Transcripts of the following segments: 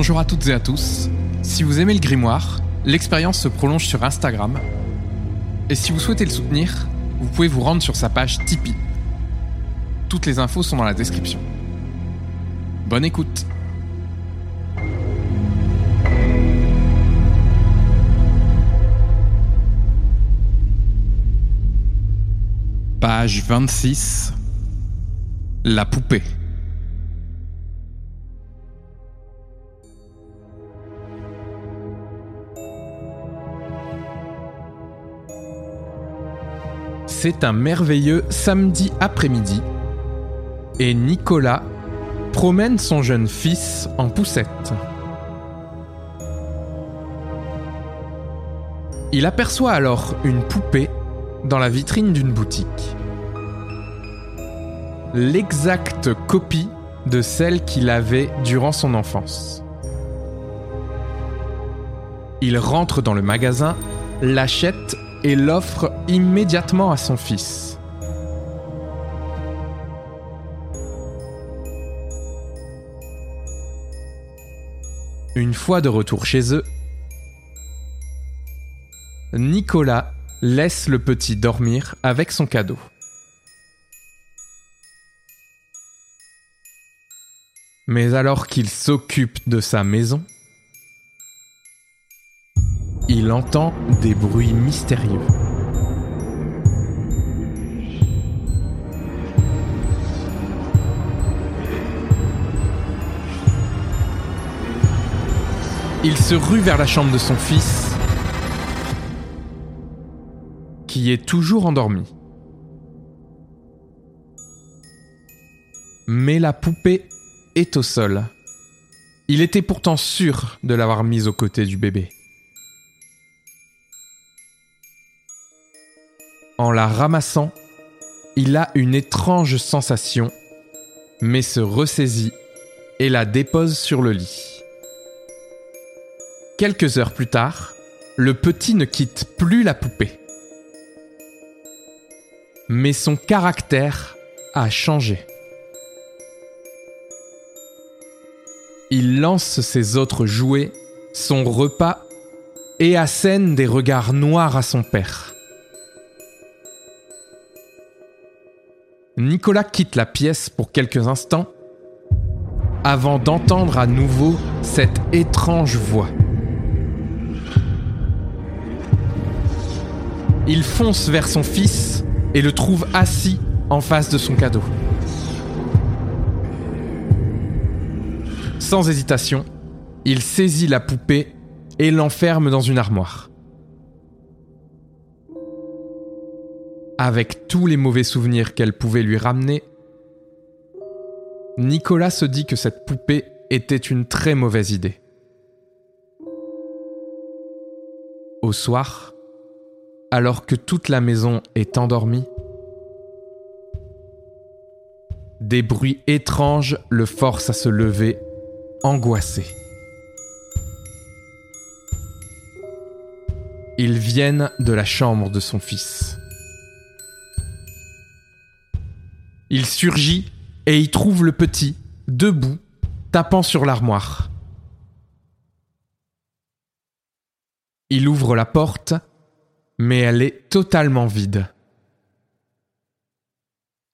Bonjour à toutes et à tous. Si vous aimez le grimoire, l'expérience se prolonge sur Instagram. Et si vous souhaitez le soutenir, vous pouvez vous rendre sur sa page Tipeee. Toutes les infos sont dans la description. Bonne écoute Page 26 La poupée C'est un merveilleux samedi après-midi et Nicolas promène son jeune fils en poussette. Il aperçoit alors une poupée dans la vitrine d'une boutique. L'exacte copie de celle qu'il avait durant son enfance. Il rentre dans le magasin, l'achète et l'offre immédiatement à son fils. Une fois de retour chez eux, Nicolas laisse le petit dormir avec son cadeau. Mais alors qu'il s'occupe de sa maison, il entend des bruits mystérieux. Il se rue vers la chambre de son fils, qui est toujours endormi. Mais la poupée est au sol. Il était pourtant sûr de l'avoir mise aux côtés du bébé. En la ramassant, il a une étrange sensation, mais se ressaisit et la dépose sur le lit. Quelques heures plus tard, le petit ne quitte plus la poupée. Mais son caractère a changé. Il lance ses autres jouets, son repas, et assène des regards noirs à son père. Nicolas quitte la pièce pour quelques instants avant d'entendre à nouveau cette étrange voix. Il fonce vers son fils et le trouve assis en face de son cadeau. Sans hésitation, il saisit la poupée et l'enferme dans une armoire. Avec tous les mauvais souvenirs qu'elle pouvait lui ramener, Nicolas se dit que cette poupée était une très mauvaise idée. Au soir, alors que toute la maison est endormie, des bruits étranges le forcent à se lever, angoissé. Ils viennent de la chambre de son fils. Il surgit et y trouve le petit, debout, tapant sur l'armoire. Il ouvre la porte, mais elle est totalement vide.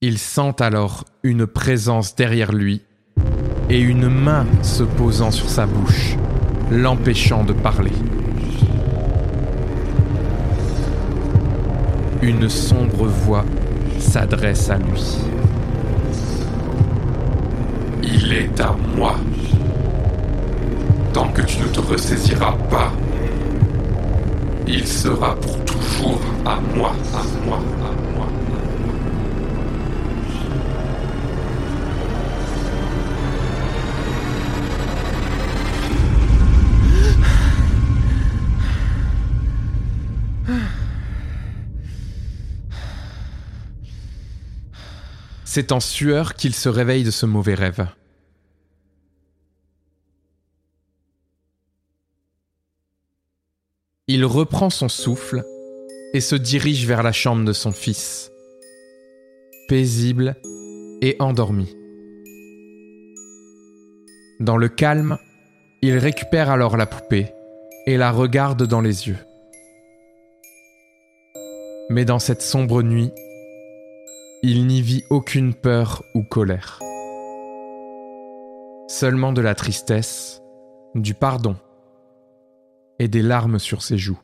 Il sent alors une présence derrière lui et une main se posant sur sa bouche, l'empêchant de parler. Une sombre voix s'adresse à lui. Il est à moi. Tant que tu ne te ressaisiras pas, il sera pour toujours à moi, à moi, à moi. C'est en sueur qu'il se réveille de ce mauvais rêve. Il reprend son souffle et se dirige vers la chambre de son fils, paisible et endormi. Dans le calme, il récupère alors la poupée et la regarde dans les yeux. Mais dans cette sombre nuit, il n'y vit aucune peur ou colère. Seulement de la tristesse, du pardon et des larmes sur ses joues.